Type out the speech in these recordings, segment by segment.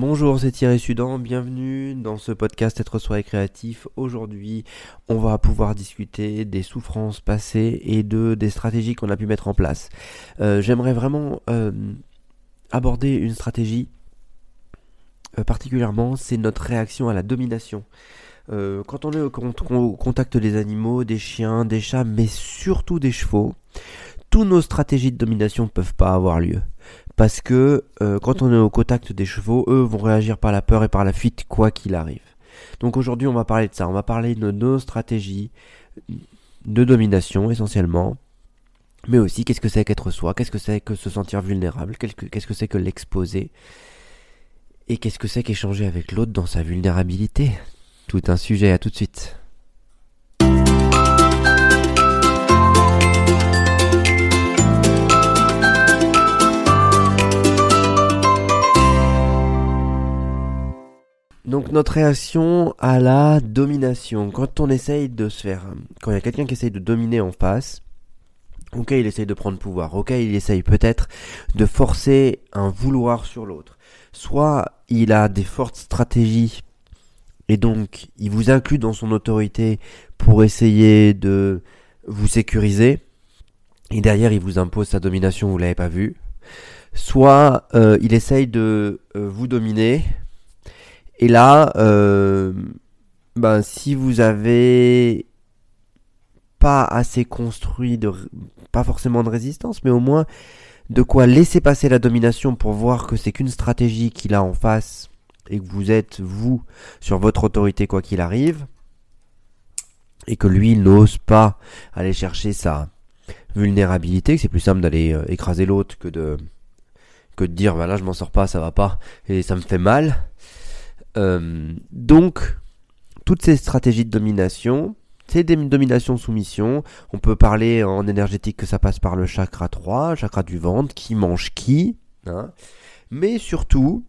Bonjour, c'est Thierry Sudan, bienvenue dans ce podcast Être soi et créatif. Aujourd'hui, on va pouvoir discuter des souffrances passées et de des stratégies qu'on a pu mettre en place. Euh, j'aimerais vraiment euh, aborder une stratégie euh, particulièrement, c'est notre réaction à la domination. quand on est au, contact des animaux, des chiens, des chats, mais surtout des chevaux, tous nos stratégies de domination ne peuvent pas avoir lieu parce que euh, quand on est au contact des chevaux, eux vont réagir par la peur et par la fuite quoi qu'il arrive. Donc aujourd'hui on va parler de ça, on va parler de nos stratégies de domination essentiellement, mais aussi qu'est-ce que c'est qu'être soi, qu'est-ce que c'est que se sentir vulnérable, qu'est-ce que c'est que l'exposer, et qu'est-ce que c'est qu'échanger avec l'autre dans sa vulnérabilité? Tout un sujet, à tout de suite. Donc notre réaction à la domination, quand on essaye de se faire, quand il y a quelqu'un qui essaye de dominer en face, ok il essaye de prendre pouvoir, ok il essaye peut-être de forcer un vouloir sur l'autre, soit il a des fortes stratégies et donc il vous inclut dans son autorité pour essayer de vous sécuriser, et derrière il vous impose sa domination, vous l'avez pas vu, soit euh, il essaye de euh, vous dominer et là, euh, ben, si vous avez pas assez construit, de, pas forcément de résistance, mais au moins de quoi laisser passer la domination pour voir que c'est qu'une stratégie qu'il a en face et que vous êtes, vous, sur votre autorité quoi qu'il arrive, et que lui n'ose pas aller chercher sa vulnérabilité, que c'est plus simple d'aller euh, écraser l'autre que de que de dire bah là je m'en sors pas, ça va pas et ça me fait mal. Euh, donc, toutes ces stratégies de domination, c'est des dominations soumission. On peut parler en énergétique que ça passe par le chakra 3, chakra du ventre, qui mange qui. Hein. Mais surtout,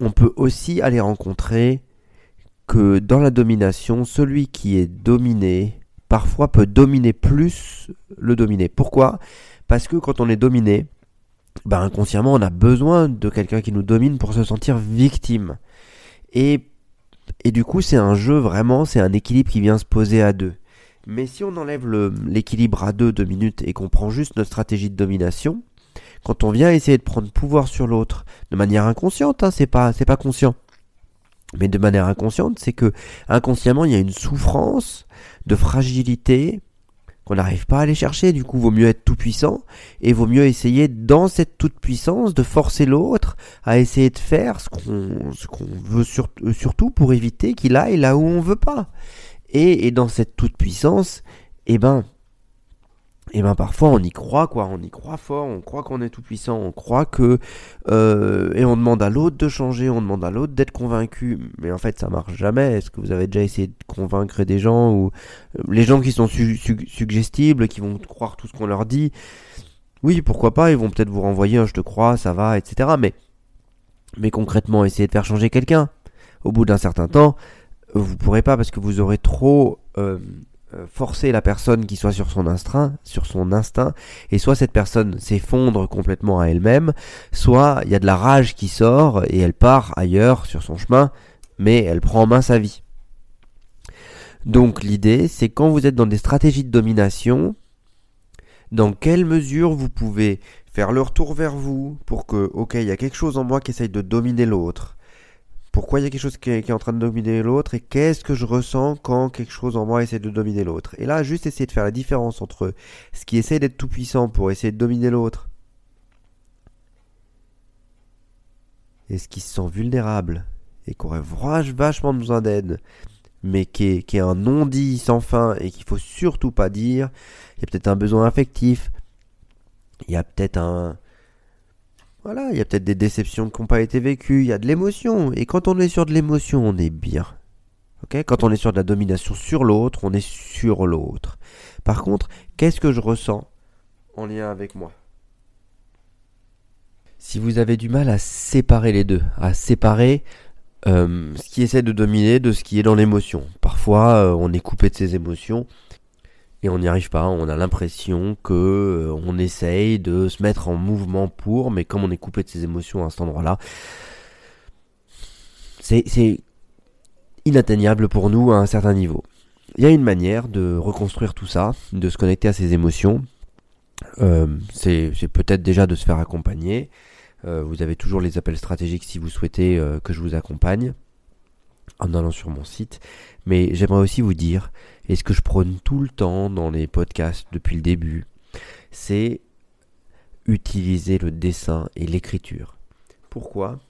on peut aussi aller rencontrer que dans la domination, celui qui est dominé, parfois peut dominer plus le dominé. Pourquoi? Parce que quand on est dominé, ben inconsciemment, on a besoin de quelqu'un qui nous domine pour se sentir victime. Et, et du coup, c'est un jeu vraiment, c'est un équilibre qui vient se poser à deux. Mais si on enlève l'équilibre à deux, deux minutes, et qu'on prend juste notre stratégie de domination, quand on vient essayer de prendre pouvoir sur l'autre, de manière inconsciente, hein, c'est pas, c'est pas conscient. Mais de manière inconsciente, c'est que inconsciemment, il y a une souffrance de fragilité, qu'on n'arrive pas à aller chercher. Du coup, vaut mieux être tout puissant et vaut mieux essayer dans cette toute puissance de forcer l'autre à essayer de faire ce qu'on veut euh, surtout pour éviter qu'il aille là où on veut pas. Et, et dans cette toute puissance, eh ben et ben parfois on y croit quoi, on y croit fort, on croit qu'on est tout puissant, on croit que euh, et on demande à l'autre de changer, on demande à l'autre d'être convaincu, mais en fait ça marche jamais. Est-ce que vous avez déjà essayé de convaincre des gens ou euh, les gens qui sont suggestibles, qui vont croire tout ce qu'on leur dit? Oui, pourquoi pas, ils vont peut-être vous renvoyer je te crois, ça va, etc. Mais mais concrètement, essayer de faire changer quelqu'un, au bout d'un certain temps, vous pourrez pas parce que vous aurez trop euh, forcer la personne qui soit sur son instinct, sur son instinct, et soit cette personne s'effondre complètement à elle-même, soit il y a de la rage qui sort et elle part ailleurs sur son chemin, mais elle prend en main sa vie. Donc l'idée, c'est quand vous êtes dans des stratégies de domination, dans quelle mesure vous pouvez faire le retour vers vous pour que, ok, il y a quelque chose en moi qui essaye de dominer l'autre? Pourquoi il y a quelque chose qui est, en train de dominer l'autre et qu'est-ce que je ressens quand quelque chose en moi essaie de dominer l'autre. Et là, juste essayer de faire la différence entre ce qui essaie d'être tout puissant pour essayer de dominer l'autre et ce qui se sent vulnérable et qui aurait vachement besoin d'aide, mais qui est, qui est un non-dit sans fin et qu'il faut surtout pas dire. Il y a peut-être un besoin affectif, il y a peut-être un, voilà, il y a peut-être des déceptions qui n'ont pas été vécues, il y a de l'émotion. Et quand on est sur de l'émotion, on est bien. quand on est sur de la domination sur l'autre, on est sur l'autre. Par contre, qu'est-ce que je ressens en lien avec moi? Si vous avez du mal à séparer les deux, à séparer euh, ce qui essaie de dominer de ce qui est dans l'émotion. Parfois, euh, on est coupé de ses émotions et on n'y arrive pas. On a l'impression que euh, on essaye de se mettre en mouvement pour, mais comme on est coupé de ses émotions à cet endroit-là, c'est inatteignable pour nous à un certain niveau. Il y a une manière de reconstruire tout ça, de se connecter à ses émotions. Euh, c'est peut-être déjà de se faire accompagner. Euh, vous avez toujours les appels stratégiques si vous souhaitez que je vous accompagne en allant sur mon site. Mais j'aimerais aussi vous dire, et ce que je prône tout le temps dans les podcasts depuis le début, c'est utiliser le dessin et l'écriture. Pourquoi?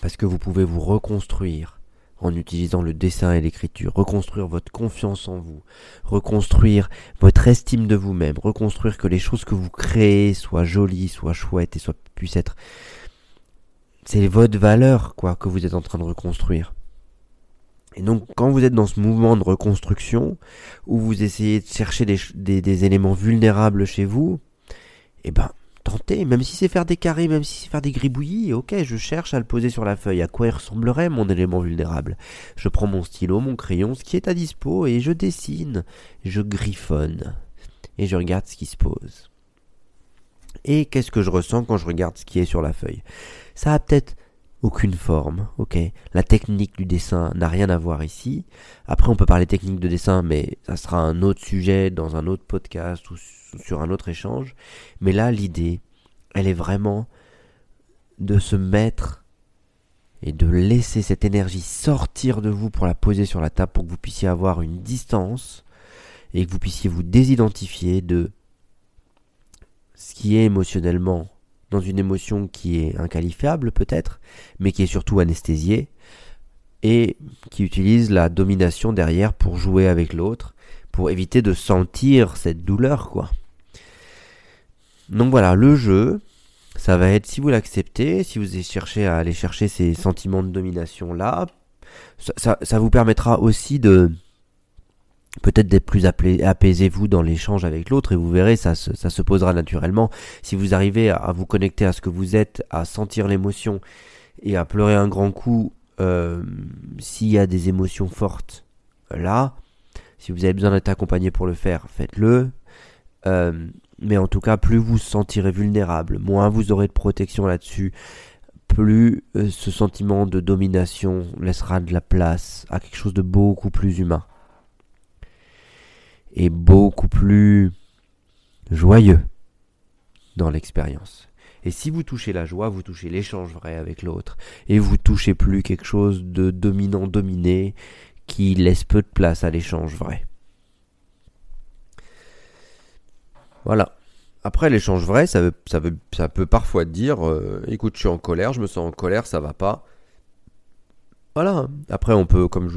Parce que vous pouvez vous reconstruire en utilisant le dessin et l'écriture, reconstruire votre confiance en vous, reconstruire votre estime de vous-même, reconstruire que les choses que vous créez soient jolies, soient chouettes et soient puissent être c'est votre valeur quoi que vous êtes en train de reconstruire. Et donc quand vous êtes dans ce mouvement de reconstruction où vous essayez de chercher des, éléments vulnérables chez vous, eh ben tenter, même si c'est faire des carrés, même si c'est faire des gribouillis, ok, je cherche à le poser sur la feuille, à quoi il ressemblerait mon élément vulnérable? Je prends mon stylo, mon crayon, ce qui est à dispo, et je dessine, je griffonne, et je regarde ce qui se pose. Et qu'est-ce que je ressens quand je regarde ce qui est sur la feuille? Ça a peut-être aucune forme, ok? La technique du dessin n'a rien à voir ici. Après, on peut parler technique de dessin, mais ça sera un autre sujet dans un autre podcast ou sur un autre échange. Mais là, l'idée, elle est vraiment de se mettre et de laisser cette énergie sortir de vous pour la poser sur la table pour que vous puissiez avoir une distance et que vous puissiez vous désidentifier de ce qui est émotionnellement dans une émotion qui est inqualifiable peut-être, mais qui est surtout anesthésiée, et qui utilise la domination derrière pour jouer avec l'autre, pour éviter de sentir cette douleur, quoi. Donc voilà, le jeu, ça va être si vous l'acceptez, si vous cherchez à aller chercher ces sentiments de domination là, ça, ça, vous permettra aussi de peut-être d'être plus apaisé vous dans l'échange avec l'autre et vous verrez ça se, posera naturellement si vous arrivez à, vous connecter à ce que vous êtes à sentir l'émotion et à pleurer un grand coup euh, s'il y a des émotions fortes là si vous avez besoin d'être accompagné pour le faire faites-le euh, mais en tout cas, plus vous vous sentirez vulnérable, moins vous aurez de protection là-dessus, plus euh, ce sentiment de domination laissera de la place à quelque chose de beaucoup plus humain. Et beaucoup plus joyeux dans l'expérience. Et si vous touchez la joie, vous touchez l'échange vrai avec l'autre. Et vous touchez plus quelque chose de dominant-dominé qui laisse peu de place à l'échange vrai. Voilà. Après, l'échange vrai, ça, veut, ça, peut parfois dire euh, écoute, je suis en colère, je me sens en colère, ça va pas. Voilà. Après, on peut, comme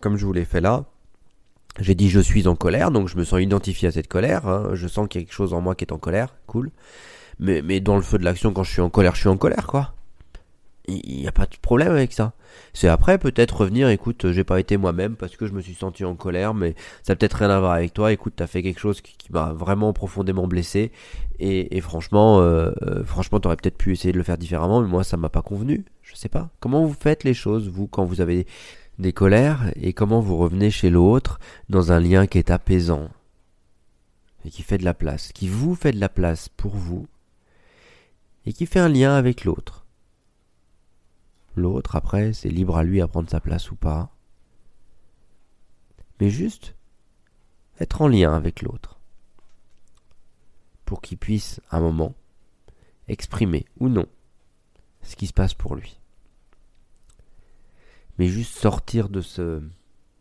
comme je vous l'ai fait là, j'ai dit je suis en colère, donc je me sens identifié à cette colère. Hein. je sens qu'il y a quelque chose en moi qui est en colère, cool. Mais, mais dans le feu de l'action, quand je suis en colère, je suis en colère, quoi. Il n'y a pas de problème avec ça. C'est après peut-être revenir, écoute, j'ai pas été moi-même parce que je me suis senti en colère, mais ça a peut-être rien à voir avec toi. Écoute, t'as fait quelque chose qui, m'a vraiment profondément blessé, et, franchement, euh, euh, franchement, t'aurais peut-être pu essayer de le faire différemment, mais moi, ça m'a pas convenu. Je sais pas. Comment vous faites les choses, vous, quand vous avez des colères, et comment vous revenez chez l'autre dans un lien qui est apaisant et qui fait de la place, qui vous fait de la place pour vous, et qui fait un lien avec l'autre. L'autre, après, c'est libre à lui à prendre sa place ou pas. Mais juste être en lien avec l'autre. Pour qu'il puisse, un moment, exprimer ou non ce qui se passe pour lui. Mais juste sortir de, ce,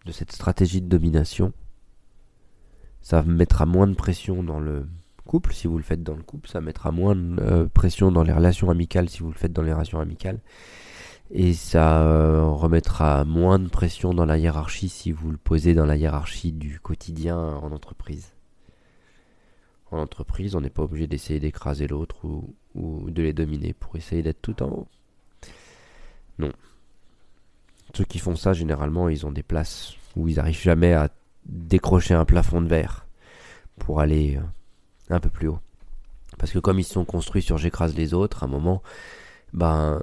de cette stratégie de domination, ça mettra moins de pression dans le couple si vous le faites dans le couple, ça mettra moins de euh, pression dans les relations amicales si vous le faites dans les relations amicales, et ça euh, remettra moins de pression dans la hiérarchie si vous le posez dans la hiérarchie du quotidien en entreprise. En entreprise, on n'est pas obligé d'essayer d'écraser l'autre ou, de les dominer pour essayer d'être tout en haut. Non. Ceux qui font ça, généralement, ils ont des places où ils n'arrivent jamais à décrocher un plafond de verre pour aller euh, un peu plus haut. Parce que comme ils sont construits sur j'écrase les autres, à un moment, ben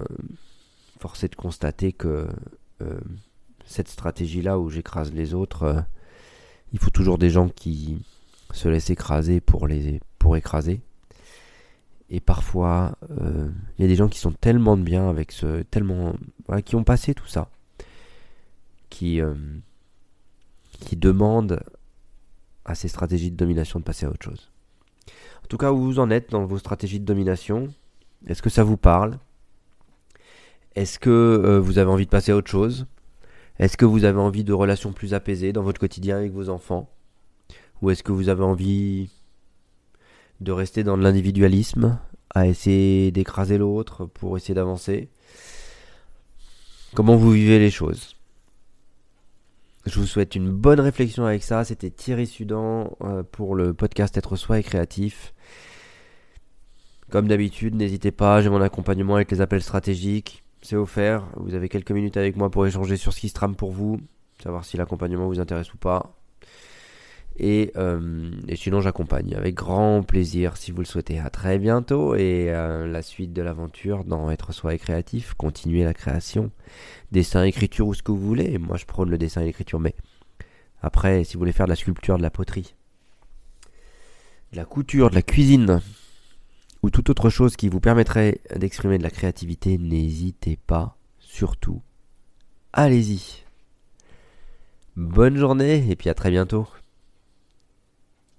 force est de constater que euh, cette stratégie-là où j'écrase les autres, euh, il faut toujours des gens qui se laissent écraser pour, les, pour écraser. Et parfois, il y a des gens qui sont tellement de bien avec ce, tellement, qui ont passé tout ça, qui, euh, qui demandent à ces stratégies de domination de passer à autre chose. En tout cas, où vous en êtes dans vos stratégies de domination? Est-ce que ça vous parle? Est-ce que euh, vous avez envie de passer à autre chose? Est-ce que vous avez envie de relations plus apaisées dans votre quotidien avec vos enfants? Ou est-ce que vous avez envie de rester dans l'individualisme, à essayer d'écraser l'autre pour essayer d'avancer? Comment vous vivez les choses? Je vous souhaite une bonne réflexion avec ça. C'était Thierry Sudan euh, pour le podcast Être soi et créatif. Comme d'habitude, n'hésitez pas, j'ai mon accompagnement avec les appels stratégiques. C'est offert. Vous avez quelques minutes avec moi pour échanger sur ce qui se trame pour vous, savoir si l'accompagnement vous intéresse ou pas. Euh, et, sinon, j'accompagne avec grand plaisir si vous le souhaitez. À très bientôt et euh, la suite de l'aventure dans Être soi et créatif, continuer la création, dessin, écriture ou ce que vous voulez. Moi, je prône le dessin et l'écriture, mais après, si vous voulez faire de la sculpture, de la poterie, de la couture, de la cuisine ou toute autre chose qui vous permettrait d'exprimer de la créativité, n'hésitez pas, surtout, allez-y. Bonne journée et puis à très bientôt.